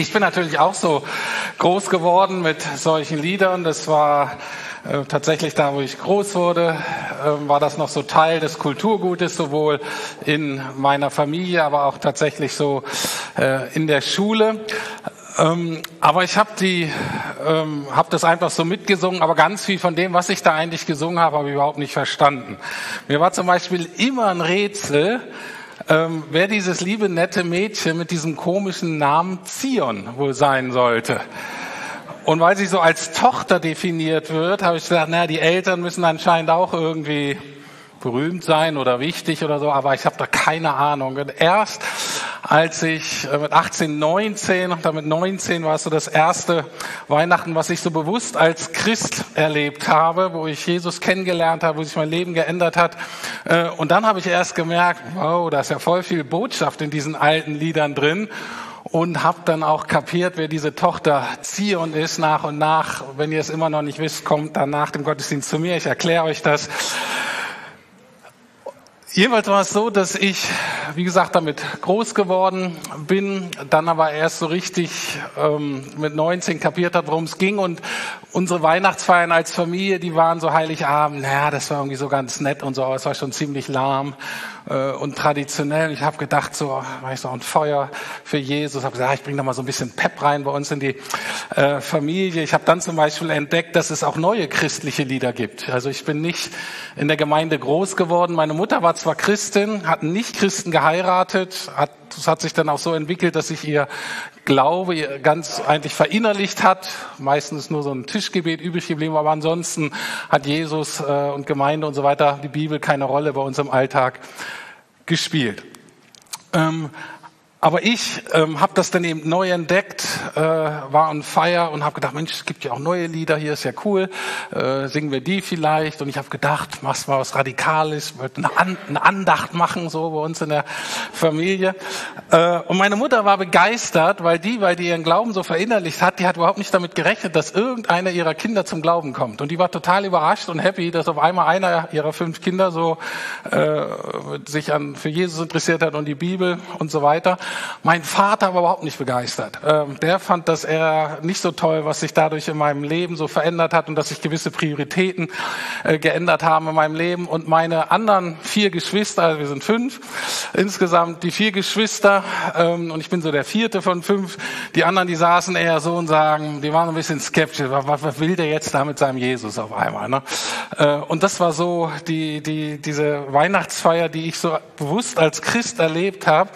Ich bin natürlich auch so groß geworden mit solchen Liedern. Das war äh, tatsächlich da, wo ich groß wurde, äh, war das noch so Teil des Kulturgutes, sowohl in meiner Familie, aber auch tatsächlich so äh, in der Schule. Ähm, aber ich habe die, ähm, habe das einfach so mitgesungen, aber ganz viel von dem, was ich da eigentlich gesungen habe, habe ich überhaupt nicht verstanden. Mir war zum Beispiel immer ein Rätsel, ähm, wer dieses liebe nette Mädchen mit diesem komischen Namen Zion wohl sein sollte. Und weil sie so als Tochter definiert wird, habe ich gesagt, naja, die Eltern müssen anscheinend auch irgendwie berühmt sein oder wichtig oder so, aber ich habe da keine Ahnung. Und erst als ich äh, mit 18, 19, und damit 19 war es so das erste Weihnachten, was ich so bewusst als Christ erlebt habe, wo ich Jesus kennengelernt habe, wo sich mein Leben geändert hat. Äh, und dann habe ich erst gemerkt, wow, da ist ja voll viel Botschaft in diesen alten Liedern drin und habe dann auch kapiert, wer diese Tochter Zion ist nach und nach. Wenn ihr es immer noch nicht wisst, kommt dann nach dem Gottesdienst zu mir. Ich erkläre euch das. Jeweils war es so, dass ich, wie gesagt, damit groß geworden bin, dann aber erst so richtig ähm, mit 19 kapiert hat, worum es ging. Und unsere Weihnachtsfeiern als Familie, die waren so Heiligabend, naja, das war irgendwie so ganz nett und so, aber es war schon ziemlich lahm äh, und traditionell. Ich habe gedacht, so, war ich so ein Feuer für Jesus. habe gesagt, ich bringe da mal so ein bisschen Pep rein bei uns in die äh, Familie. Ich habe dann zum Beispiel entdeckt, dass es auch neue christliche Lieder gibt. Also ich bin nicht in der Gemeinde groß geworden. Meine Mutter war zwar Christin, hat nicht Christen geheiratet, hat das hat sich dann auch so entwickelt, dass sich ihr Glaube ganz eigentlich verinnerlicht hat. Meistens nur so ein Tischgebet übrig geblieben, aber ansonsten hat Jesus äh, und Gemeinde und so weiter, die Bibel keine Rolle bei uns im Alltag gespielt. Aber ich ähm, habe das dann eben neu entdeckt, äh, war on fire und habe gedacht, Mensch, es gibt ja auch neue Lieder, hier ist ja cool, äh, singen wir die vielleicht? Und ich habe gedacht, machst mal was Radikales, wollte eine, An eine Andacht machen, so bei uns in der Familie. Äh, und meine Mutter war begeistert, weil die, weil die ihren Glauben so verinnerlicht hat, die hat überhaupt nicht damit gerechnet, dass irgendeiner ihrer Kinder zum Glauben kommt. Und die war total überrascht und happy, dass auf einmal einer ihrer fünf Kinder so äh, sich an für Jesus interessiert hat und die Bibel und so weiter. Mein Vater war überhaupt nicht begeistert. Ähm, der fand das eher nicht so toll, was sich dadurch in meinem Leben so verändert hat und dass sich gewisse Prioritäten äh, geändert haben in meinem Leben. Und meine anderen vier Geschwister, also wir sind fünf insgesamt, die vier Geschwister, ähm, und ich bin so der vierte von fünf, die anderen, die saßen eher so und sagen, die waren ein bisschen skeptisch, was, was will der jetzt da mit seinem Jesus auf einmal? Ne? Äh, und das war so die, die, diese Weihnachtsfeier, die ich so bewusst als Christ erlebt habe.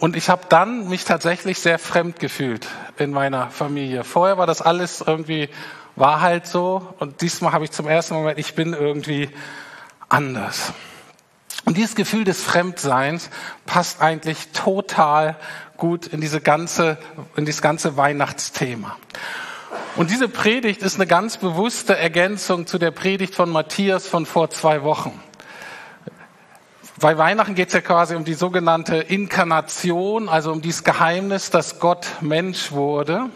Und ich habe dann mich tatsächlich sehr fremd gefühlt in meiner Familie. Vorher war das alles irgendwie, war halt so. Und diesmal habe ich zum ersten Mal, ich bin irgendwie anders. Und dieses Gefühl des Fremdseins passt eigentlich total gut in diese ganze, in dieses ganze Weihnachtsthema. Und diese Predigt ist eine ganz bewusste Ergänzung zu der Predigt von Matthias von vor zwei Wochen. Bei Weihnachten geht es ja quasi um die sogenannte Inkarnation, also um dieses Geheimnis, dass Gott Mensch wurde.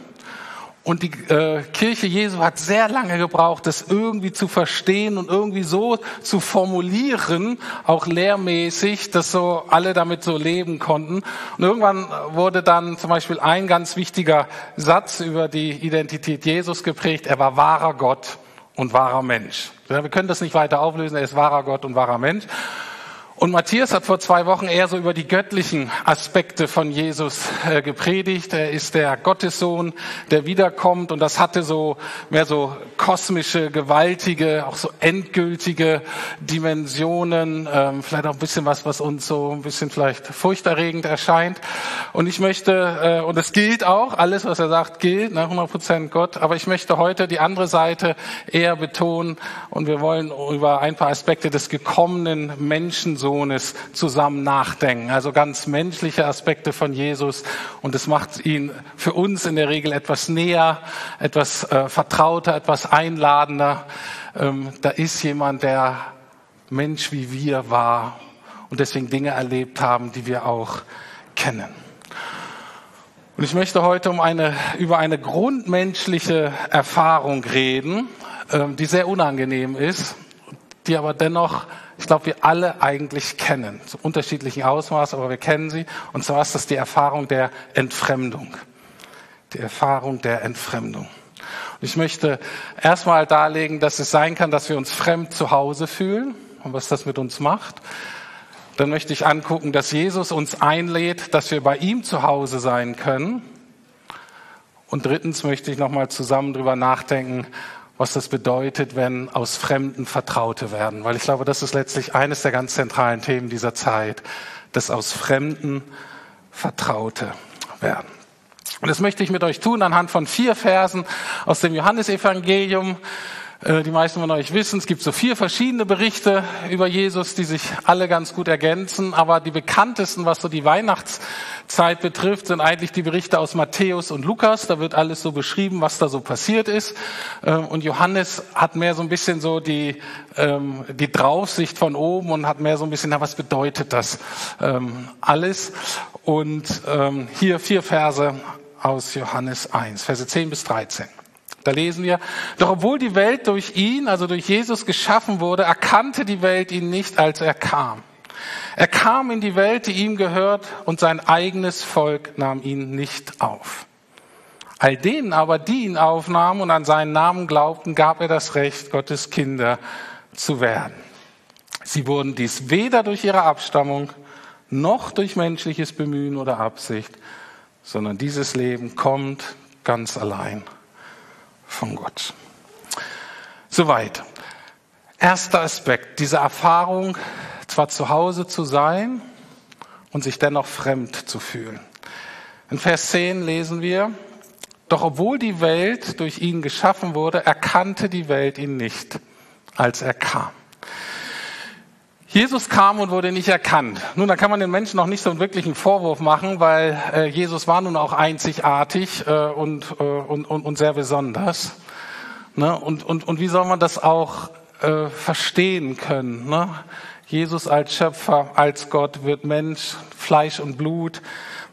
Und die äh, Kirche Jesu hat sehr lange gebraucht, das irgendwie zu verstehen und irgendwie so zu formulieren, auch lehrmäßig, dass so alle damit so leben konnten. Und irgendwann wurde dann zum Beispiel ein ganz wichtiger Satz über die Identität Jesus geprägt. Er war wahrer Gott und wahrer Mensch. Wir können das nicht weiter auflösen. Er ist wahrer Gott und wahrer Mensch. Und Matthias hat vor zwei Wochen eher so über die göttlichen Aspekte von Jesus äh, gepredigt. Er ist der Gottessohn, der wiederkommt und das hatte so mehr so kosmische, gewaltige, auch so endgültige Dimensionen. Ähm, vielleicht auch ein bisschen was, was uns so ein bisschen vielleicht furchterregend erscheint. Und ich möchte, äh, und es gilt auch, alles, was er sagt, gilt, ne, 100 Prozent Gott. Aber ich möchte heute die andere Seite eher betonen und wir wollen über ein paar Aspekte des gekommenen Menschen Sohnes zusammen nachdenken. Also ganz menschliche Aspekte von Jesus. Und es macht ihn für uns in der Regel etwas näher, etwas äh, vertrauter, etwas einladender. Ähm, da ist jemand, der Mensch wie wir war und deswegen Dinge erlebt haben, die wir auch kennen. Und ich möchte heute um eine, über eine grundmenschliche Erfahrung reden, ähm, die sehr unangenehm ist, die aber dennoch ich glaube, wir alle eigentlich kennen, zu unterschiedlichen Ausmaßen, aber wir kennen sie. Und zwar ist das die Erfahrung der Entfremdung. Die Erfahrung der Entfremdung. Und ich möchte erstmal darlegen, dass es sein kann, dass wir uns fremd zu Hause fühlen und was das mit uns macht. Dann möchte ich angucken, dass Jesus uns einlädt, dass wir bei ihm zu Hause sein können. Und drittens möchte ich nochmal zusammen drüber nachdenken, was das bedeutet, wenn aus Fremden Vertraute werden. Weil ich glaube, das ist letztlich eines der ganz zentralen Themen dieser Zeit, dass aus Fremden Vertraute werden. Und das möchte ich mit euch tun anhand von vier Versen aus dem Johannesevangelium. Äh, die meisten von euch wissen, es gibt so vier verschiedene Berichte über Jesus, die sich alle ganz gut ergänzen. Aber die bekanntesten, was so die Weihnachtszeit betrifft, sind eigentlich die Berichte aus Matthäus und Lukas. Da wird alles so beschrieben, was da so passiert ist. Ähm, und Johannes hat mehr so ein bisschen so die, ähm, die Draufsicht von oben und hat mehr so ein bisschen, na, was bedeutet das ähm, alles? Und hier vier Verse aus Johannes 1, Verse 10 bis 13. Da lesen wir, doch obwohl die Welt durch ihn, also durch Jesus geschaffen wurde, erkannte die Welt ihn nicht, als er kam. Er kam in die Welt, die ihm gehört, und sein eigenes Volk nahm ihn nicht auf. All denen aber, die ihn aufnahmen und an seinen Namen glaubten, gab er das Recht, Gottes Kinder zu werden. Sie wurden dies weder durch ihre Abstammung noch durch menschliches Bemühen oder Absicht, sondern dieses Leben kommt ganz allein von Gott. Soweit. Erster Aspekt, diese Erfahrung, zwar zu Hause zu sein und sich dennoch fremd zu fühlen. In Vers 10 lesen wir, doch obwohl die Welt durch ihn geschaffen wurde, erkannte die Welt ihn nicht, als er kam. Jesus kam und wurde nicht erkannt. Nun, da kann man den Menschen noch nicht so einen wirklichen Vorwurf machen, weil äh, Jesus war nun auch einzigartig äh, und, äh, und, und, und sehr besonders. Ne? Und, und, und wie soll man das auch äh, verstehen können? Ne? Jesus als Schöpfer, als Gott wird Mensch, Fleisch und Blut.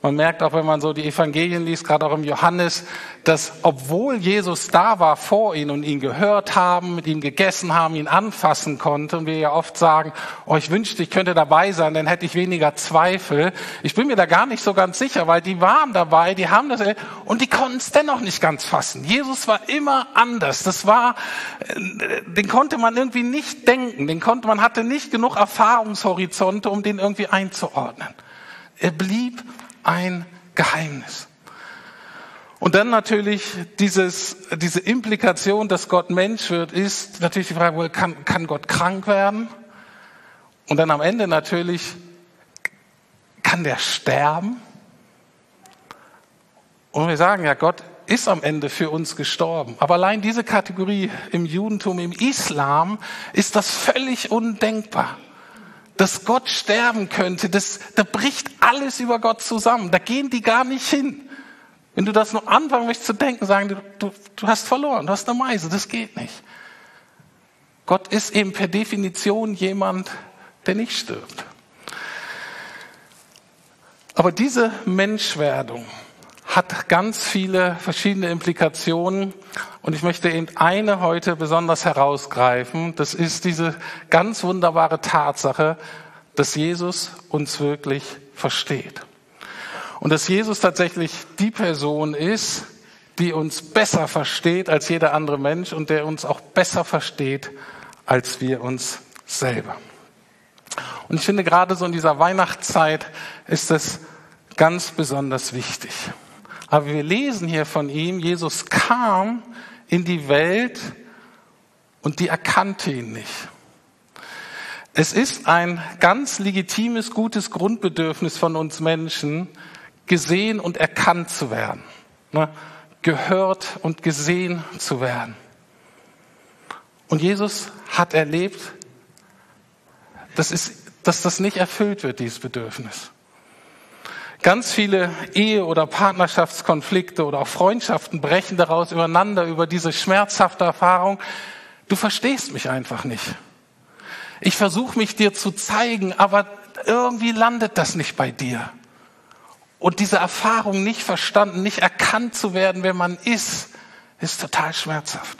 Man merkt auch, wenn man so die Evangelien liest, gerade auch im Johannes, dass obwohl Jesus da war vor ihnen und ihn gehört haben, mit ihm gegessen haben, ihn anfassen konnte, und wir ja oft sagen, oh, ich wünschte, ich könnte dabei sein, dann hätte ich weniger Zweifel. Ich bin mir da gar nicht so ganz sicher, weil die waren dabei, die haben das, und die konnten es dennoch nicht ganz fassen. Jesus war immer anders. Das war, äh, den konnte man irgendwie nicht denken, den konnte, man hatte nicht genug Erfahrungshorizonte, um den irgendwie einzuordnen. Er blieb ein Geheimnis. Und dann natürlich dieses, diese Implikation, dass Gott Mensch wird, ist natürlich die Frage, kann, kann Gott krank werden? Und dann am Ende natürlich, kann der sterben? Und wir sagen ja, Gott ist am Ende für uns gestorben. Aber allein diese Kategorie im Judentum, im Islam, ist das völlig undenkbar dass Gott sterben könnte, das, da bricht alles über Gott zusammen. Da gehen die gar nicht hin. Wenn du das noch anfangen möchtest zu denken, sagen du, du, du hast verloren, du hast eine Meise, das geht nicht. Gott ist eben per Definition jemand, der nicht stirbt. Aber diese Menschwerdung hat ganz viele verschiedene Implikationen und ich möchte eben eine heute besonders herausgreifen. Das ist diese ganz wunderbare Tatsache, dass Jesus uns wirklich versteht. Und dass Jesus tatsächlich die Person ist, die uns besser versteht als jeder andere Mensch und der uns auch besser versteht als wir uns selber. Und ich finde gerade so in dieser Weihnachtszeit ist das ganz besonders wichtig. Aber wir lesen hier von ihm, Jesus kam in die Welt und die erkannte ihn nicht. Es ist ein ganz legitimes, gutes Grundbedürfnis von uns Menschen, gesehen und erkannt zu werden, ne? gehört und gesehen zu werden. Und Jesus hat erlebt, dass, ist, dass das nicht erfüllt wird, dieses Bedürfnis. Ganz viele Ehe- oder Partnerschaftskonflikte oder auch Freundschaften brechen daraus übereinander über diese schmerzhafte Erfahrung. Du verstehst mich einfach nicht. Ich versuche mich dir zu zeigen, aber irgendwie landet das nicht bei dir. Und diese Erfahrung nicht verstanden, nicht erkannt zu werden, wer man ist, ist total schmerzhaft.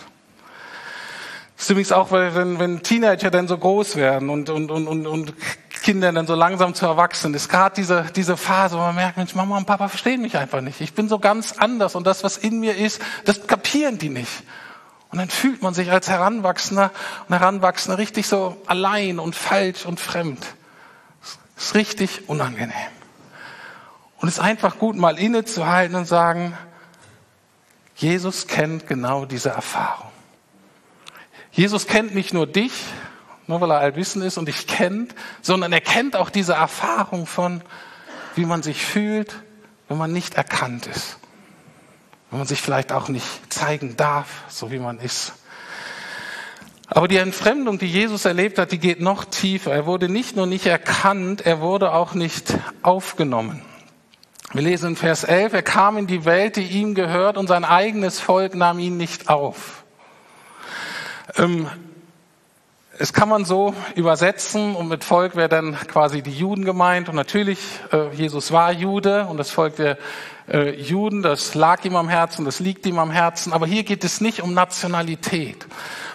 Das ist übrigens auch, wenn, wenn Teenager dann so groß werden und, und, und, und, und Kinder dann so langsam zu erwachsen, ist gerade diese, diese Phase, wo man merkt, Mensch, Mama und Papa verstehen mich einfach nicht. Ich bin so ganz anders und das, was in mir ist, das kapieren die nicht. Und dann fühlt man sich als Heranwachsender und Heranwachsender richtig so allein und falsch und fremd. Das ist richtig unangenehm. Und es ist einfach gut, mal innezuhalten und sagen, Jesus kennt genau diese Erfahrung. Jesus kennt nicht nur dich, nur weil er allwissend ist und dich kennt, sondern er kennt auch diese Erfahrung von, wie man sich fühlt, wenn man nicht erkannt ist. Wenn man sich vielleicht auch nicht zeigen darf, so wie man ist. Aber die Entfremdung, die Jesus erlebt hat, die geht noch tiefer. Er wurde nicht nur nicht erkannt, er wurde auch nicht aufgenommen. Wir lesen in Vers 11, er kam in die Welt, die ihm gehört, und sein eigenes Volk nahm ihn nicht auf. Ähm, es kann man so übersetzen und mit Volk wäre dann quasi die Juden gemeint. Und natürlich, äh, Jesus war Jude und das Volk der äh, Juden, das lag ihm am Herzen, das liegt ihm am Herzen. Aber hier geht es nicht um Nationalität.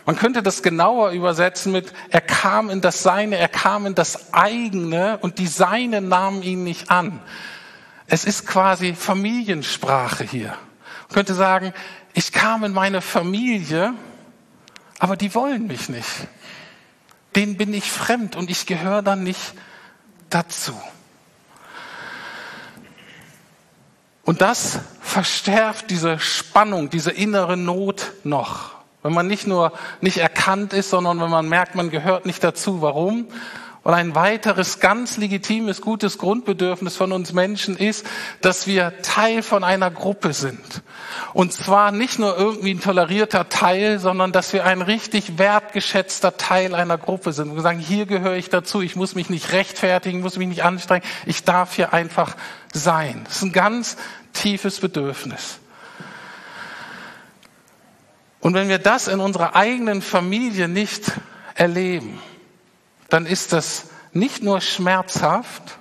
Man könnte das genauer übersetzen mit, er kam in das Seine, er kam in das eigene und die Seine nahmen ihn nicht an. Es ist quasi Familiensprache hier. Man könnte sagen, ich kam in meine Familie, aber die wollen mich nicht denen bin ich fremd und ich gehöre dann nicht dazu. Und das verstärkt diese Spannung, diese innere Not noch. Wenn man nicht nur nicht erkannt ist, sondern wenn man merkt, man gehört nicht dazu. Warum? Und ein weiteres ganz legitimes, gutes Grundbedürfnis von uns Menschen ist, dass wir Teil von einer Gruppe sind. Und zwar nicht nur irgendwie ein tolerierter Teil, sondern dass wir ein richtig wertgeschätzter Teil einer Gruppe sind. Wir sagen, hier gehöre ich dazu, ich muss mich nicht rechtfertigen, muss mich nicht anstrengen, ich darf hier einfach sein. Das ist ein ganz tiefes Bedürfnis. Und wenn wir das in unserer eigenen Familie nicht erleben, dann ist das nicht nur schmerzhaft,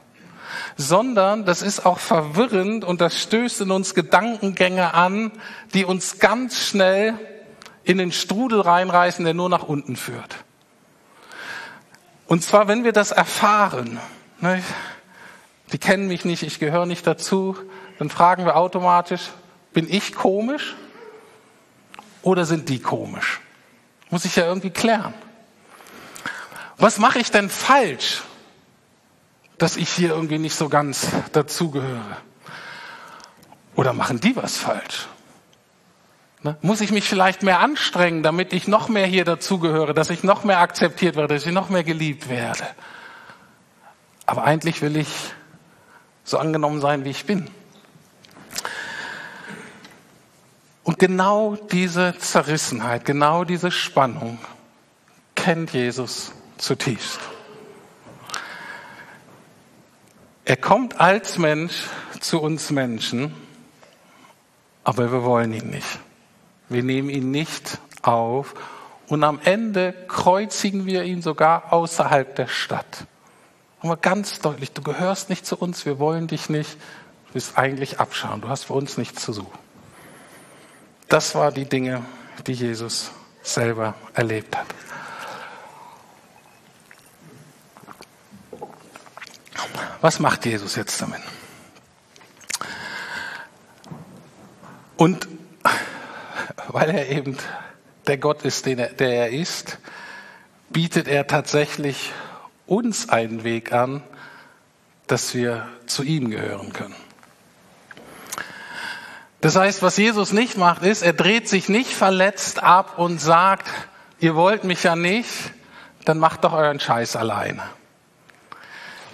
sondern das ist auch verwirrend und das stößt in uns Gedankengänge an, die uns ganz schnell in den Strudel reinreißen, der nur nach unten führt. Und zwar, wenn wir das erfahren, ne, die kennen mich nicht, ich gehöre nicht dazu, dann fragen wir automatisch, bin ich komisch oder sind die komisch? Muss ich ja irgendwie klären. Was mache ich denn falsch, dass ich hier irgendwie nicht so ganz dazugehöre? Oder machen die was falsch? Ne? Muss ich mich vielleicht mehr anstrengen, damit ich noch mehr hier dazugehöre, dass ich noch mehr akzeptiert werde, dass ich noch mehr geliebt werde? Aber eigentlich will ich so angenommen sein, wie ich bin. Und genau diese Zerrissenheit, genau diese Spannung kennt Jesus zutiefst. Er kommt als Mensch zu uns Menschen, aber wir wollen ihn nicht. Wir nehmen ihn nicht auf und am Ende kreuzigen wir ihn sogar außerhalb der Stadt. Aber ganz deutlich, du gehörst nicht zu uns, wir wollen dich nicht, du bist eigentlich abschauen, du hast für uns nichts zu suchen. Das war die Dinge, die Jesus selber erlebt hat. Was macht Jesus jetzt damit? Und weil er eben der Gott ist, der er ist, bietet er tatsächlich uns einen Weg an, dass wir zu ihm gehören können. Das heißt, was Jesus nicht macht, ist, er dreht sich nicht verletzt ab und sagt, ihr wollt mich ja nicht, dann macht doch euren Scheiß alleine.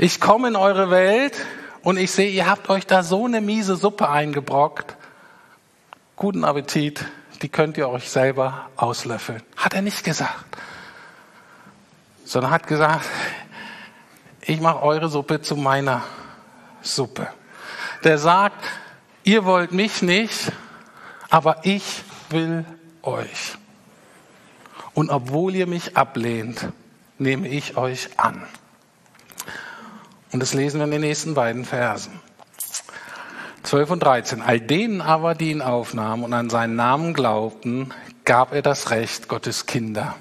Ich komme in eure Welt und ich sehe, ihr habt euch da so eine miese Suppe eingebrockt. Guten Appetit, die könnt ihr euch selber auslöffeln. Hat er nicht gesagt. Sondern hat gesagt, ich mache eure Suppe zu meiner Suppe. Der sagt, ihr wollt mich nicht, aber ich will euch. Und obwohl ihr mich ablehnt, nehme ich euch an. Und das lesen wir in den nächsten beiden Versen. 12 und 13. All denen aber, die ihn aufnahmen und an seinen Namen glaubten, gab er das Recht, Gottes Kinder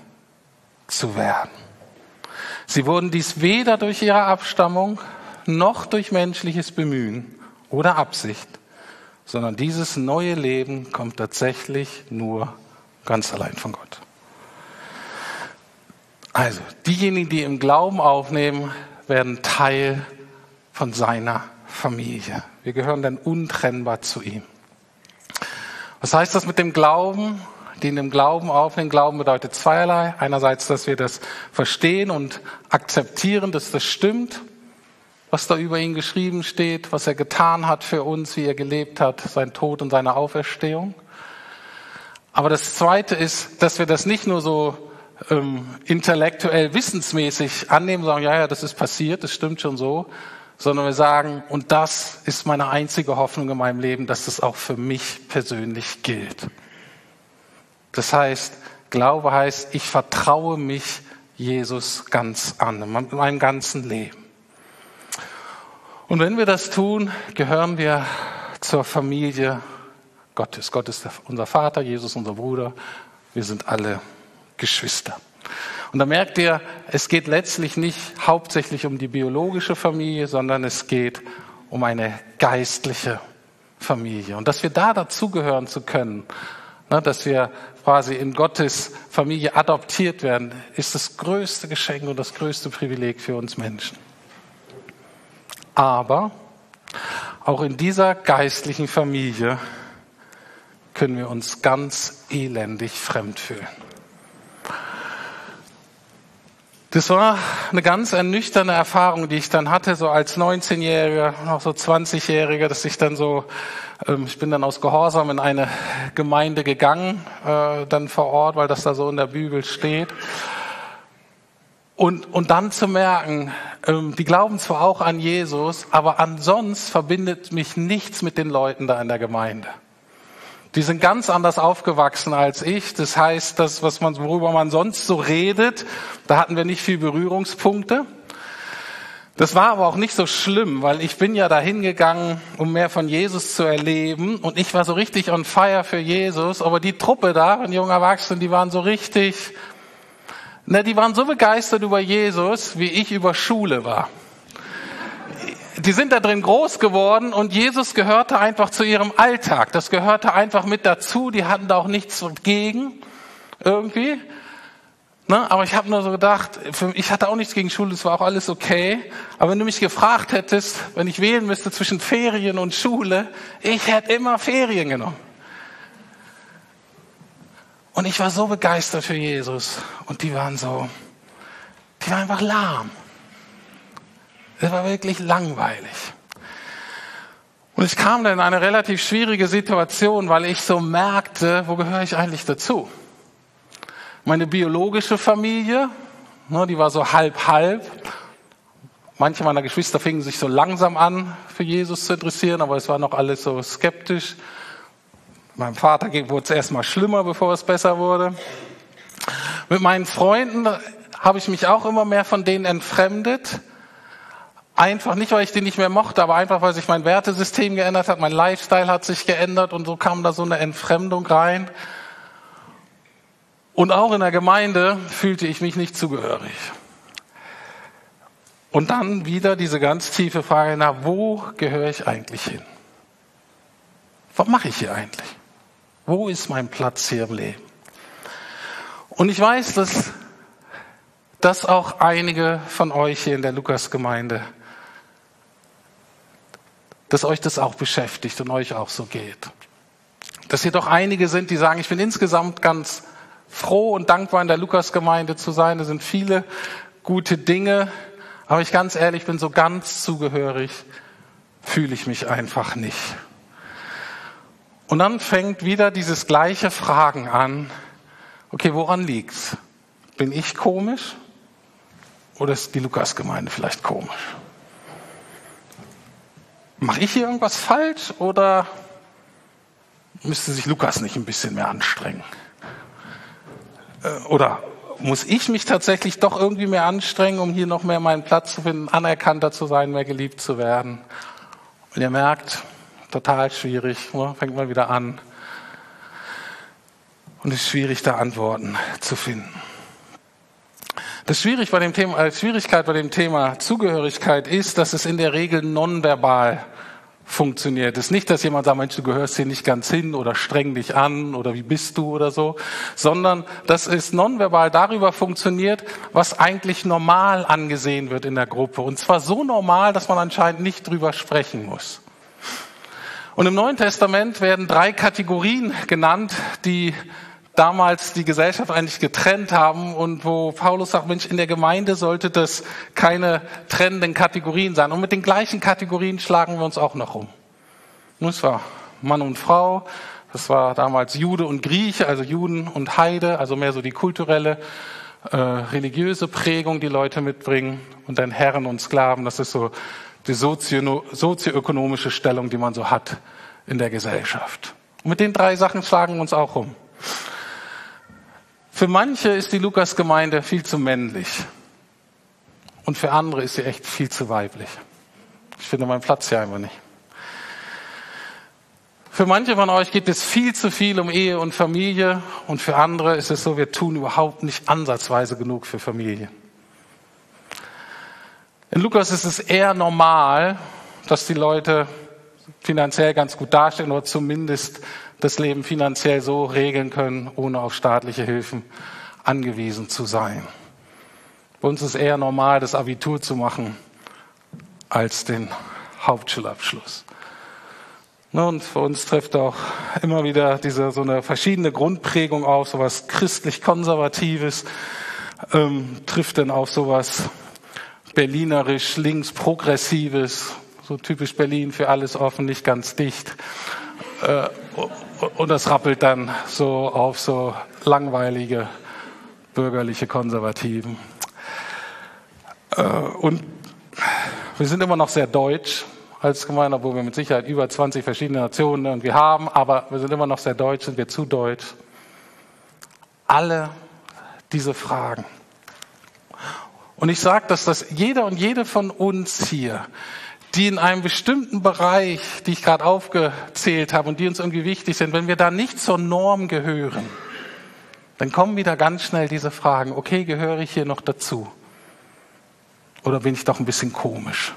zu werden. Sie wurden dies weder durch ihre Abstammung noch durch menschliches Bemühen oder Absicht, sondern dieses neue Leben kommt tatsächlich nur ganz allein von Gott. Also, diejenigen, die im Glauben aufnehmen, werden Teil von seiner Familie. Wir gehören dann untrennbar zu ihm. Was heißt das mit dem Glauben? Die in dem Glauben aufnehmen. Glauben bedeutet zweierlei. Einerseits, dass wir das verstehen und akzeptieren, dass das stimmt, was da über ihn geschrieben steht, was er getan hat für uns, wie er gelebt hat, sein Tod und seine Auferstehung. Aber das Zweite ist, dass wir das nicht nur so ähm, intellektuell wissensmäßig annehmen, sagen, ja, ja, das ist passiert, das stimmt schon so, sondern wir sagen, und das ist meine einzige Hoffnung in meinem Leben, dass das auch für mich persönlich gilt. Das heißt, Glaube heißt, ich vertraue mich Jesus ganz an, in meinem ganzen Leben. Und wenn wir das tun, gehören wir zur Familie Gottes. Gott ist unser Vater, Jesus unser Bruder. Wir sind alle Geschwister. Und da merkt ihr, es geht letztlich nicht hauptsächlich um die biologische Familie, sondern es geht um eine geistliche Familie. Und dass wir da dazugehören zu können, ne, dass wir quasi in Gottes Familie adoptiert werden, ist das größte Geschenk und das größte Privileg für uns Menschen. Aber auch in dieser geistlichen Familie können wir uns ganz elendig fremd fühlen. Das war eine ganz ernüchternde Erfahrung, die ich dann hatte, so als 19-Jähriger, noch so 20-Jähriger, dass ich dann so, ähm, ich bin dann aus Gehorsam in eine Gemeinde gegangen, äh, dann vor Ort, weil das da so in der Bibel steht. Und, und dann zu merken, ähm, die glauben zwar auch an Jesus, aber ansonsten verbindet mich nichts mit den Leuten da in der Gemeinde. Die sind ganz anders aufgewachsen als ich. Das heißt, das, was man, worüber man sonst so redet, da hatten wir nicht viel Berührungspunkte. Das war aber auch nicht so schlimm, weil ich bin ja dahin gegangen, um mehr von Jesus zu erleben. Und ich war so richtig on fire für Jesus. Aber die Truppe da, von jungen Erwachsenen, die waren so richtig, na, die waren so begeistert über Jesus, wie ich über Schule war die sind da drin groß geworden und Jesus gehörte einfach zu ihrem Alltag. Das gehörte einfach mit dazu. Die hatten da auch nichts gegen irgendwie. Ne? Aber ich habe nur so gedacht, ich hatte auch nichts gegen Schule, es war auch alles okay. Aber wenn du mich gefragt hättest, wenn ich wählen müsste zwischen Ferien und Schule, ich hätte immer Ferien genommen. Und ich war so begeistert für Jesus. Und die waren so, die waren einfach lahm. Es war wirklich langweilig. Und ich kam dann in eine relativ schwierige Situation, weil ich so merkte, wo gehöre ich eigentlich dazu? Meine biologische Familie, ne, die war so halb halb. Manche meiner Geschwister fingen sich so langsam an, für Jesus zu interessieren, aber es war noch alles so skeptisch. Meinem Vater wurde es erstmal schlimmer, bevor es besser wurde. Mit meinen Freunden habe ich mich auch immer mehr von denen entfremdet. Einfach nicht, weil ich den nicht mehr mochte, aber einfach, weil sich mein Wertesystem geändert hat, mein Lifestyle hat sich geändert und so kam da so eine Entfremdung rein. Und auch in der Gemeinde fühlte ich mich nicht zugehörig. Und dann wieder diese ganz tiefe Frage, na, wo gehöre ich eigentlich hin? Was mache ich hier eigentlich? Wo ist mein Platz hier im Leben? Und ich weiß, dass, dass auch einige von euch hier in der Lukas-Gemeinde dass euch das auch beschäftigt und euch auch so geht. Dass hier doch einige sind, die sagen, ich bin insgesamt ganz froh und dankbar in der Lukasgemeinde zu sein. Es sind viele gute Dinge, aber ich ganz ehrlich bin so ganz zugehörig, fühle ich mich einfach nicht. Und dann fängt wieder dieses gleiche Fragen an. Okay, woran liegt's? Bin ich komisch? Oder ist die Lukasgemeinde vielleicht komisch? Mache ich hier irgendwas falsch oder müsste sich Lukas nicht ein bisschen mehr anstrengen? Äh, oder muss ich mich tatsächlich doch irgendwie mehr anstrengen, um hier noch mehr meinen Platz zu finden, anerkannter zu sein, mehr geliebt zu werden? Und ihr merkt, total schwierig, ne? fängt mal wieder an. Und es ist schwierig, da Antworten zu finden. Das schwierig bei dem Thema, äh, Schwierigkeit bei dem Thema Zugehörigkeit ist, dass es in der Regel nonverbal funktioniert. Es ist nicht, dass jemand sagt, Mensch, du gehörst hier nicht ganz hin oder streng dich an oder wie bist du oder so, sondern dass es nonverbal darüber funktioniert, was eigentlich normal angesehen wird in der Gruppe. Und zwar so normal, dass man anscheinend nicht drüber sprechen muss. Und im Neuen Testament werden drei Kategorien genannt, die damals die Gesellschaft eigentlich getrennt haben und wo Paulus sagt, Mensch, in der Gemeinde sollte das keine trennenden Kategorien sein. Und mit den gleichen Kategorien schlagen wir uns auch noch um. Nun, es war Mann und Frau, das war damals Jude und Grieche, also Juden und Heide, also mehr so die kulturelle, äh, religiöse Prägung, die Leute mitbringen. Und dann Herren und Sklaven, das ist so die sozio sozioökonomische Stellung, die man so hat in der Gesellschaft. Und mit den drei Sachen schlagen wir uns auch um. Für manche ist die Lukas-Gemeinde viel zu männlich. Und für andere ist sie echt viel zu weiblich. Ich finde meinen Platz hier einfach nicht. Für manche von euch geht es viel zu viel um Ehe und Familie und für andere ist es so, wir tun überhaupt nicht ansatzweise genug für Familie. In Lukas ist es eher normal, dass die Leute finanziell ganz gut dastehen oder zumindest das Leben finanziell so regeln können, ohne auf staatliche Hilfen angewiesen zu sein. Bei uns ist eher normal, das Abitur zu machen, als den Hauptschulabschluss. Und für uns trifft auch immer wieder diese so eine verschiedene Grundprägung auf, sowas christlich-konservatives, ähm, trifft dann auf sowas berlinerisch links-progressives, so typisch Berlin für alles offen, nicht ganz dicht. Äh, und das rappelt dann so auf so langweilige bürgerliche Konservativen. Äh, und wir sind immer noch sehr deutsch als Gemeinde, obwohl wir mit Sicherheit über 20 verschiedene Nationen irgendwie haben, aber wir sind immer noch sehr deutsch, sind wir zu deutsch. Alle diese Fragen. Und ich sage, dass das jeder und jede von uns hier die in einem bestimmten Bereich, die ich gerade aufgezählt habe und die uns irgendwie wichtig sind, wenn wir da nicht zur Norm gehören, dann kommen wieder ganz schnell diese Fragen, okay, gehöre ich hier noch dazu? Oder bin ich doch ein bisschen komisch?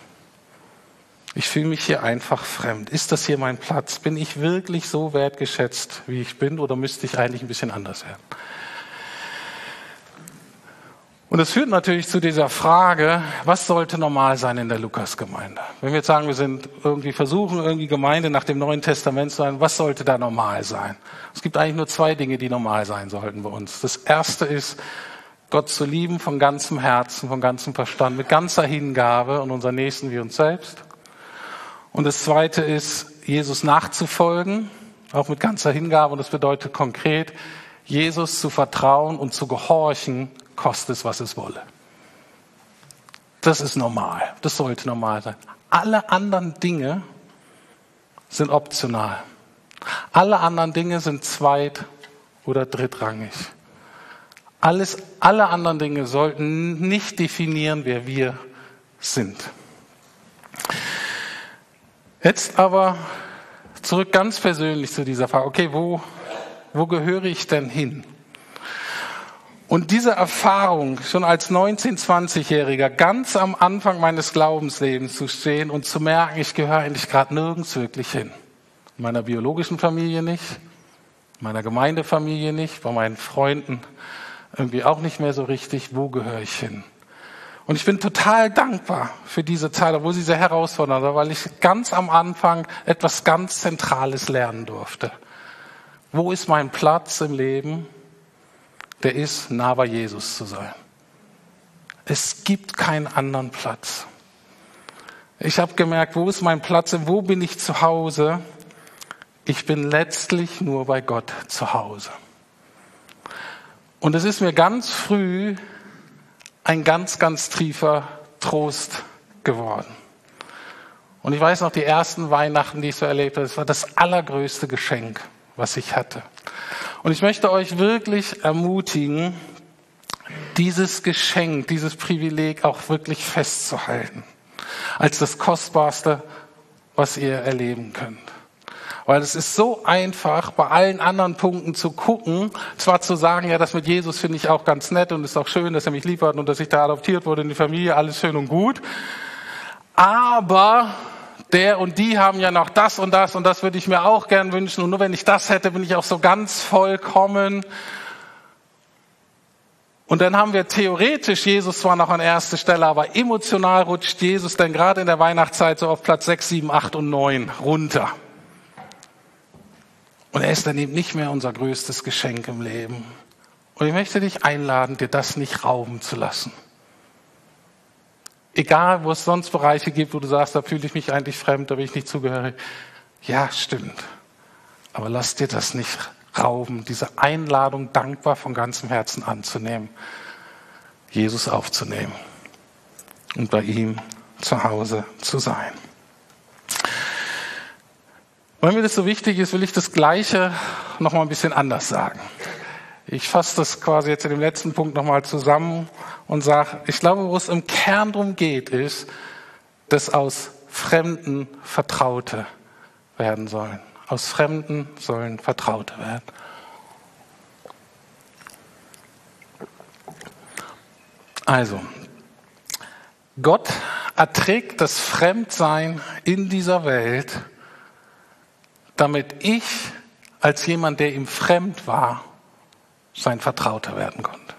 Ich fühle mich hier einfach fremd. Ist das hier mein Platz? Bin ich wirklich so wertgeschätzt, wie ich bin, oder müsste ich eigentlich ein bisschen anders werden? Und es führt natürlich zu dieser Frage, was sollte normal sein in der Lukasgemeinde? Wenn wir jetzt sagen, wir sind irgendwie versuchen, irgendwie Gemeinde nach dem Neuen Testament zu sein, was sollte da normal sein? Es gibt eigentlich nur zwei Dinge, die normal sein sollten bei uns. Das erste ist, Gott zu lieben von ganzem Herzen, von ganzem Verstand, mit ganzer Hingabe und unseren Nächsten wie uns selbst. Und das zweite ist, Jesus nachzufolgen, auch mit ganzer Hingabe. Und das bedeutet konkret, Jesus zu vertrauen und zu gehorchen koste es, was es wolle. Das ist normal. Das sollte normal sein. Alle anderen Dinge sind optional. Alle anderen Dinge sind zweit- oder drittrangig. Alles, alle anderen Dinge sollten nicht definieren, wer wir sind. Jetzt aber zurück ganz persönlich zu dieser Frage. Okay, wo, wo gehöre ich denn hin? Und diese Erfahrung, schon als 19-, 20-Jähriger, ganz am Anfang meines Glaubenslebens zu stehen und zu merken, ich gehöre eigentlich gerade nirgends wirklich hin. In meiner biologischen Familie nicht, in meiner Gemeindefamilie nicht, bei meinen Freunden irgendwie auch nicht mehr so richtig. Wo gehöre ich hin? Und ich bin total dankbar für diese Zeit, obwohl sie sehr herausfordernd war, weil ich ganz am Anfang etwas ganz Zentrales lernen durfte. Wo ist mein Platz im Leben? Der ist, nah bei Jesus zu sein. Es gibt keinen anderen Platz. Ich habe gemerkt, wo ist mein Platz und wo bin ich zu Hause? Ich bin letztlich nur bei Gott zu Hause. Und es ist mir ganz früh ein ganz, ganz tiefer Trost geworden. Und ich weiß noch, die ersten Weihnachten, die ich so erlebt habe, das war das allergrößte Geschenk, was ich hatte. Und ich möchte euch wirklich ermutigen, dieses Geschenk, dieses Privileg auch wirklich festzuhalten. Als das Kostbarste, was ihr erleben könnt. Weil es ist so einfach, bei allen anderen Punkten zu gucken, zwar zu sagen, ja, das mit Jesus finde ich auch ganz nett und ist auch schön, dass er mich liefert und dass ich da adoptiert wurde in die Familie, alles schön und gut. Aber der und die haben ja noch das und das und das würde ich mir auch gern wünschen und nur wenn ich das hätte, bin ich auch so ganz vollkommen. Und dann haben wir theoretisch Jesus zwar noch an erster Stelle, aber emotional rutscht Jesus dann gerade in der Weihnachtszeit so auf Platz 6, 7, 8 und 9 runter. Und er ist dann eben nicht mehr unser größtes Geschenk im Leben. Und ich möchte dich einladen, dir das nicht rauben zu lassen. Egal, wo es sonst Bereiche gibt, wo du sagst, da fühle ich mich eigentlich fremd, da bin ich nicht zugehörig. Ja, stimmt. Aber lass dir das nicht rauben, diese Einladung dankbar von ganzem Herzen anzunehmen, Jesus aufzunehmen und bei ihm zu Hause zu sein. Weil mir das so wichtig ist, will ich das Gleiche noch mal ein bisschen anders sagen. Ich fasse das quasi jetzt in dem letzten Punkt nochmal zusammen und sage, ich glaube, wo es im Kern drum geht, ist, dass aus Fremden Vertraute werden sollen. Aus Fremden sollen Vertraute werden. Also, Gott erträgt das Fremdsein in dieser Welt, damit ich als jemand, der ihm fremd war, sein Vertrauter werden konnte.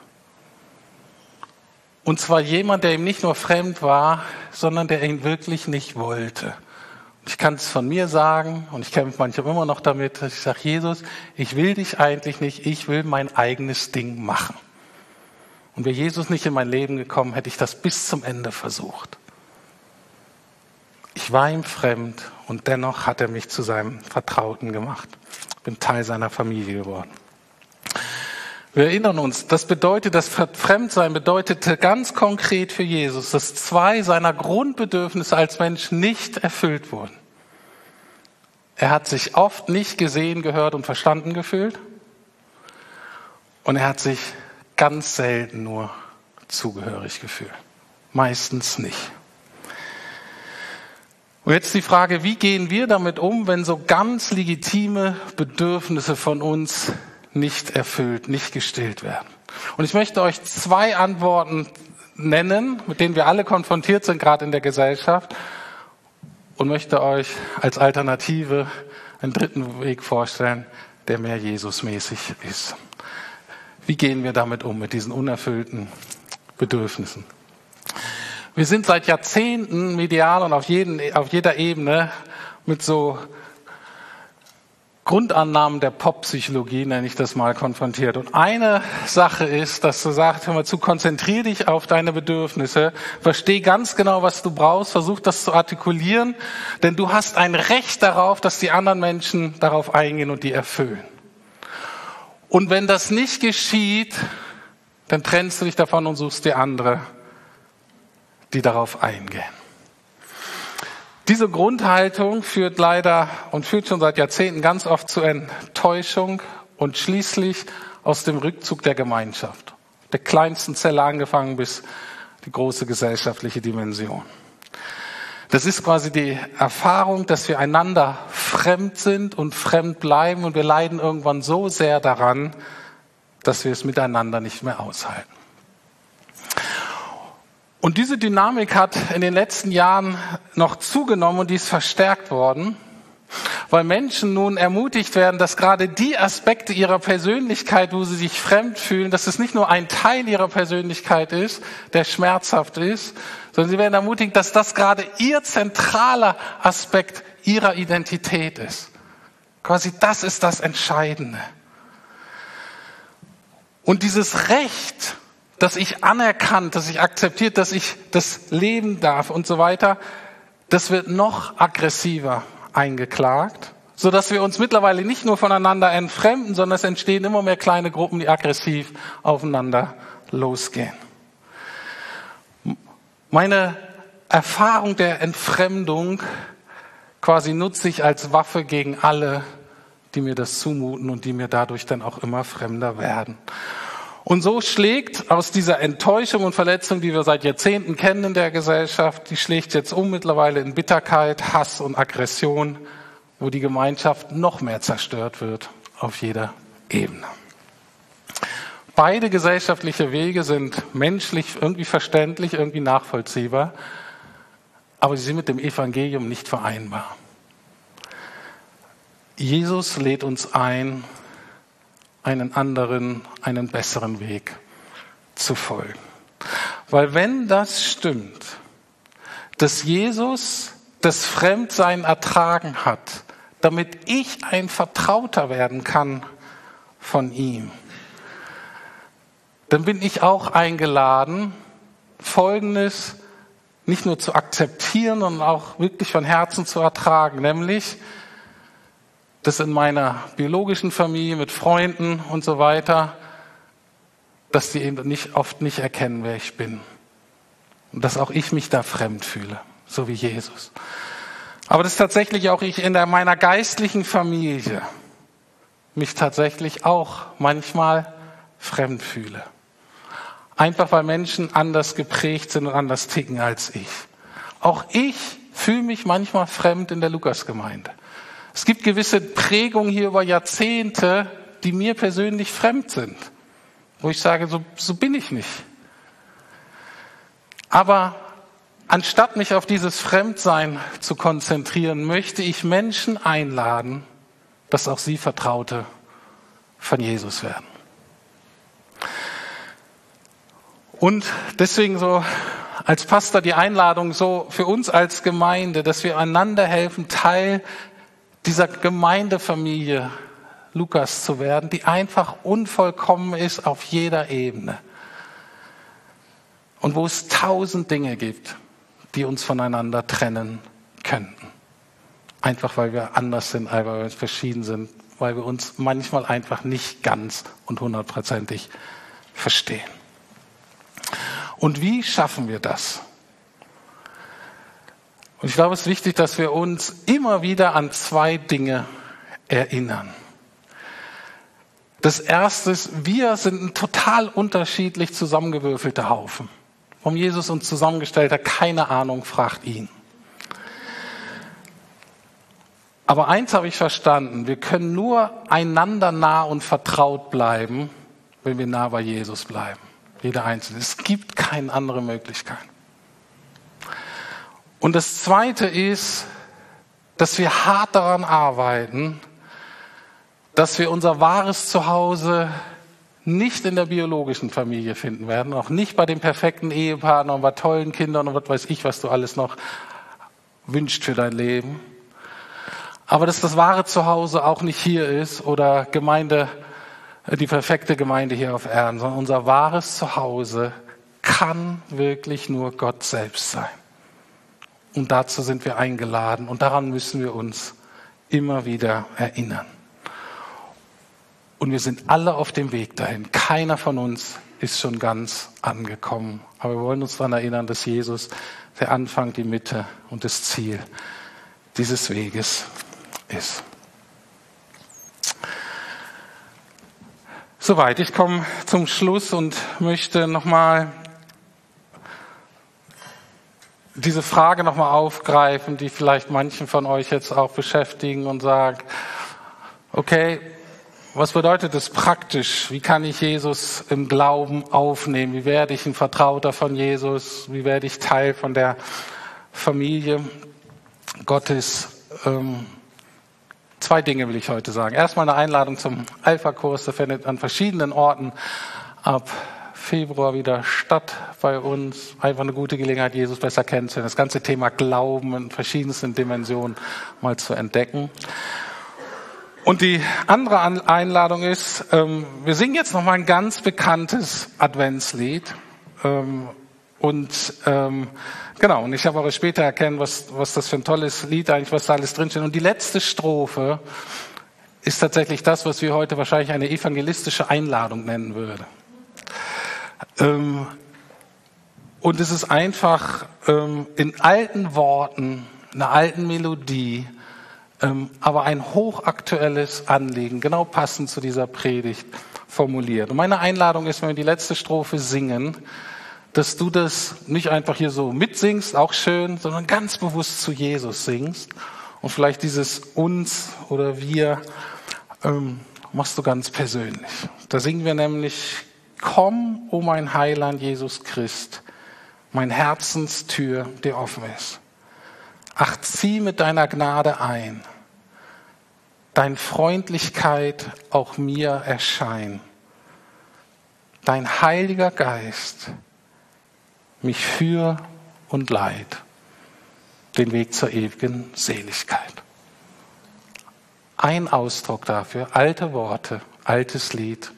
Und zwar jemand, der ihm nicht nur fremd war, sondern der ihn wirklich nicht wollte. Ich kann es von mir sagen und ich kämpfe manchmal immer noch damit, dass ich sage, Jesus, ich will dich eigentlich nicht, ich will mein eigenes Ding machen. Und wäre Jesus nicht in mein Leben gekommen, hätte ich das bis zum Ende versucht. Ich war ihm fremd und dennoch hat er mich zu seinem Vertrauten gemacht. Bin Teil seiner Familie geworden. Wir erinnern uns, das bedeutet, das Fremdsein bedeutete ganz konkret für Jesus, dass zwei seiner Grundbedürfnisse als Mensch nicht erfüllt wurden. Er hat sich oft nicht gesehen, gehört und verstanden gefühlt. Und er hat sich ganz selten nur zugehörig gefühlt. Meistens nicht. Und jetzt die Frage, wie gehen wir damit um, wenn so ganz legitime Bedürfnisse von uns nicht erfüllt, nicht gestillt werden. Und ich möchte euch zwei Antworten nennen, mit denen wir alle konfrontiert sind, gerade in der Gesellschaft, und möchte euch als Alternative einen dritten Weg vorstellen, der mehr Jesusmäßig ist. Wie gehen wir damit um, mit diesen unerfüllten Bedürfnissen? Wir sind seit Jahrzehnten medial und auf, jeden, auf jeder Ebene mit so Grundannahmen der Poppsychologie, nenne ich das mal, konfrontiert. Und eine Sache ist, dass du sagst, hör mal zu, konzentriere dich auf deine Bedürfnisse, versteh ganz genau, was du brauchst, versuch das zu artikulieren, denn du hast ein Recht darauf, dass die anderen Menschen darauf eingehen und die erfüllen. Und wenn das nicht geschieht, dann trennst du dich davon und suchst dir andere, die darauf eingehen. Diese Grundhaltung führt leider und führt schon seit Jahrzehnten ganz oft zu Enttäuschung und schließlich aus dem Rückzug der Gemeinschaft. Der kleinsten Zelle angefangen bis die große gesellschaftliche Dimension. Das ist quasi die Erfahrung, dass wir einander fremd sind und fremd bleiben und wir leiden irgendwann so sehr daran, dass wir es miteinander nicht mehr aushalten. Und diese Dynamik hat in den letzten Jahren noch zugenommen und die ist verstärkt worden, weil Menschen nun ermutigt werden, dass gerade die Aspekte ihrer Persönlichkeit, wo sie sich fremd fühlen, dass es nicht nur ein Teil ihrer Persönlichkeit ist, der schmerzhaft ist, sondern sie werden ermutigt, dass das gerade ihr zentraler Aspekt ihrer Identität ist. Quasi das ist das Entscheidende. Und dieses Recht, dass ich anerkannt, dass ich akzeptiert, dass ich das leben darf und so weiter, das wird noch aggressiver eingeklagt, so dass wir uns mittlerweile nicht nur voneinander entfremden, sondern es entstehen immer mehr kleine Gruppen, die aggressiv aufeinander losgehen. Meine Erfahrung der Entfremdung quasi nutze ich als Waffe gegen alle, die mir das zumuten und die mir dadurch dann auch immer fremder werden. Und so schlägt aus dieser Enttäuschung und Verletzung, die wir seit Jahrzehnten kennen in der Gesellschaft, die schlägt jetzt um mittlerweile in Bitterkeit, Hass und Aggression, wo die Gemeinschaft noch mehr zerstört wird auf jeder Ebene. Beide gesellschaftliche Wege sind menschlich irgendwie verständlich, irgendwie nachvollziehbar, aber sie sind mit dem Evangelium nicht vereinbar. Jesus lädt uns ein, einen anderen, einen besseren Weg zu folgen. Weil wenn das stimmt, dass Jesus das Fremdsein ertragen hat, damit ich ein Vertrauter werden kann von ihm, dann bin ich auch eingeladen, Folgendes nicht nur zu akzeptieren, sondern auch wirklich von Herzen zu ertragen, nämlich, dass in meiner biologischen Familie mit Freunden und so weiter, dass die eben nicht, oft nicht erkennen, wer ich bin. Und dass auch ich mich da fremd fühle, so wie Jesus. Aber dass tatsächlich auch ich in der, meiner geistlichen Familie mich tatsächlich auch manchmal fremd fühle. Einfach weil Menschen anders geprägt sind und anders ticken als ich. Auch ich fühle mich manchmal fremd in der Lukasgemeinde. Es gibt gewisse Prägungen hier über Jahrzehnte, die mir persönlich fremd sind, wo ich sage, so, so bin ich nicht. Aber anstatt mich auf dieses Fremdsein zu konzentrieren, möchte ich Menschen einladen, dass auch sie Vertraute von Jesus werden. Und deswegen so als Pastor die Einladung so für uns als Gemeinde, dass wir einander helfen, Teil dieser Gemeindefamilie Lukas zu werden, die einfach unvollkommen ist auf jeder Ebene. Und wo es tausend Dinge gibt, die uns voneinander trennen könnten. Einfach weil wir anders sind, weil wir verschieden sind, weil wir uns manchmal einfach nicht ganz und hundertprozentig verstehen. Und wie schaffen wir das? Und ich glaube, es ist wichtig, dass wir uns immer wieder an zwei Dinge erinnern. Das erste ist, wir sind ein total unterschiedlich zusammengewürfelter Haufen. Warum Jesus uns zusammengestellt hat, keine Ahnung, fragt ihn. Aber eins habe ich verstanden, wir können nur einander nah und vertraut bleiben, wenn wir nah bei Jesus bleiben. Jeder Einzelne. Es gibt keine andere Möglichkeit. Und das Zweite ist, dass wir hart daran arbeiten, dass wir unser wahres Zuhause nicht in der biologischen Familie finden werden, auch nicht bei dem perfekten Ehepartner und bei tollen Kindern und was weiß ich, was du alles noch wünscht für dein Leben. Aber dass das wahre Zuhause auch nicht hier ist oder Gemeinde die perfekte Gemeinde hier auf Erden, sondern unser wahres Zuhause kann wirklich nur Gott selbst sein. Und dazu sind wir eingeladen und daran müssen wir uns immer wieder erinnern. Und wir sind alle auf dem Weg dahin. Keiner von uns ist schon ganz angekommen. Aber wir wollen uns daran erinnern, dass Jesus der Anfang, die Mitte und das Ziel dieses Weges ist. Soweit. Ich komme zum Schluss und möchte nochmal diese Frage nochmal aufgreifen, die vielleicht manchen von euch jetzt auch beschäftigen und sagen, okay, was bedeutet das praktisch? Wie kann ich Jesus im Glauben aufnehmen? Wie werde ich ein Vertrauter von Jesus? Wie werde ich Teil von der Familie Gottes? Ähm, Zwei Dinge will ich heute sagen. Erstmal eine Einladung zum Alpha-Kurs. Der findet an verschiedenen Orten ab Februar wieder statt bei uns. Einfach eine gute Gelegenheit, Jesus besser kennenzulernen. Das ganze Thema Glauben in verschiedensten Dimensionen mal zu entdecken. Und die andere Einladung ist, ähm, wir singen jetzt noch mal ein ganz bekanntes Adventslied. Ähm, und ähm, genau, und ich habe auch später erkennen, was, was das für ein tolles Lied eigentlich, was da alles drinsteht. Und die letzte Strophe ist tatsächlich das, was wir heute wahrscheinlich eine evangelistische Einladung nennen würden. Ähm, und es ist einfach ähm, in alten Worten, einer alten Melodie, ähm, aber ein hochaktuelles Anliegen, genau passend zu dieser Predigt formuliert. Und meine Einladung ist, wenn wir die letzte Strophe singen, dass du das nicht einfach hier so mitsingst, auch schön, sondern ganz bewusst zu Jesus singst Und vielleicht dieses uns oder wir ähm, machst du ganz persönlich. Da singen wir nämlich, komm, o oh mein Heiland Jesus Christ, mein Herzenstür dir offen ist. Ach, zieh mit deiner Gnade ein, dein Freundlichkeit auch mir erschein, dein Heiliger Geist mich für und leid, den Weg zur ewigen Seligkeit. Ein Ausdruck dafür, alte Worte, altes Lied,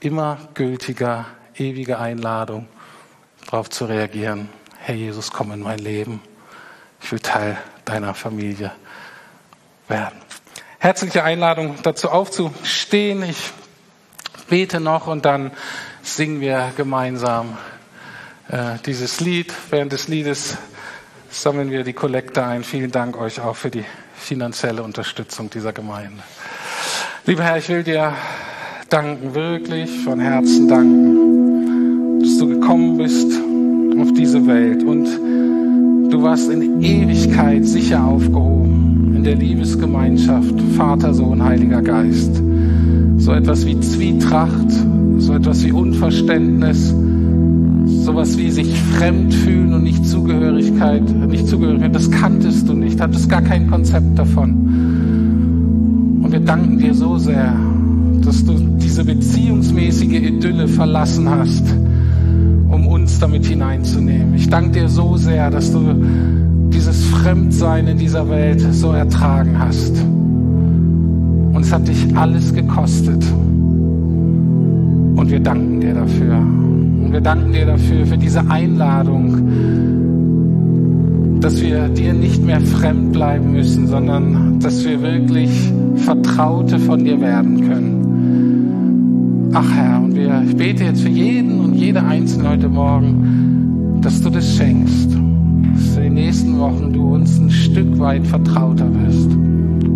immer gültiger, ewige Einladung, darauf zu reagieren. Herr Jesus, komm in mein Leben. Ich will Teil deiner Familie werden. Herzliche Einladung dazu aufzustehen. Ich bete noch und dann singen wir gemeinsam äh, dieses Lied. Während des Liedes sammeln wir die Kollekte ein. Vielen Dank euch auch für die finanzielle Unterstützung dieser Gemeinde. Lieber Herr, ich will dir danken, wirklich von Herzen danken, dass du gekommen bist auf diese Welt und du warst in Ewigkeit sicher aufgehoben in der Liebesgemeinschaft Vater, Sohn, Heiliger Geist. So etwas wie Zwietracht, so etwas wie Unverständnis, sowas wie sich fremd fühlen und nicht Zugehörigkeit, nicht Zugehörigkeit, das kanntest du nicht, hattest gar kein Konzept davon. Und wir danken dir so sehr, dass du diese beziehungsmäßige Idylle verlassen hast, um uns damit hineinzunehmen. Ich danke dir so sehr, dass du dieses Fremdsein in dieser Welt so ertragen hast. Und es hat dich alles gekostet. Und wir danken dir dafür. Und wir danken dir dafür, für diese Einladung, dass wir dir nicht mehr fremd bleiben müssen, sondern dass wir wirklich Vertraute von dir werden können. Ach Herr, und wir, ich bete jetzt für jeden und jede Einzelne heute Morgen, dass du das schenkst, dass in den nächsten Wochen du uns ein Stück weit vertrauter wirst,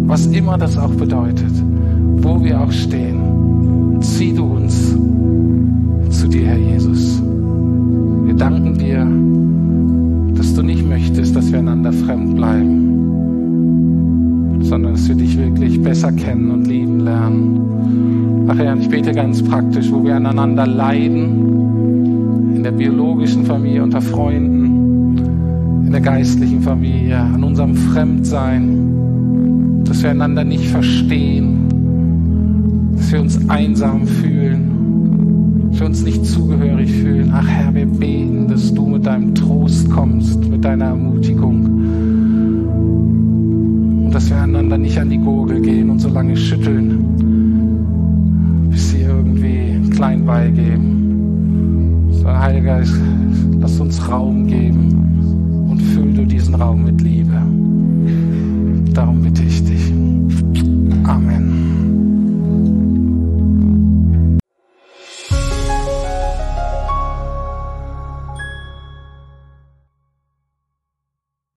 was immer das auch bedeutet, wo wir auch stehen. Zieh du uns zu dir, Herr Jesus. Wir danken dir, dass du nicht möchtest, dass wir einander fremd bleiben, sondern dass wir dich wirklich besser kennen und lieben lernen. Ach Herr, ich bete ganz praktisch, wo wir aneinander leiden, in der biologischen Familie, unter Freunden, in der geistlichen Familie, an unserem Fremdsein, dass wir einander nicht verstehen, dass wir uns einsam fühlen wir uns nicht zugehörig fühlen. Ach Herr, wir beten, dass du mit deinem Trost kommst, mit deiner Ermutigung. Und dass wir einander nicht an die Gurgel gehen und so lange schütteln, klein beigeben. Sondern Heiliger Geist, lass uns Raum geben und füll du diesen Raum mit Liebe. Darum bitte ich dich. Amen.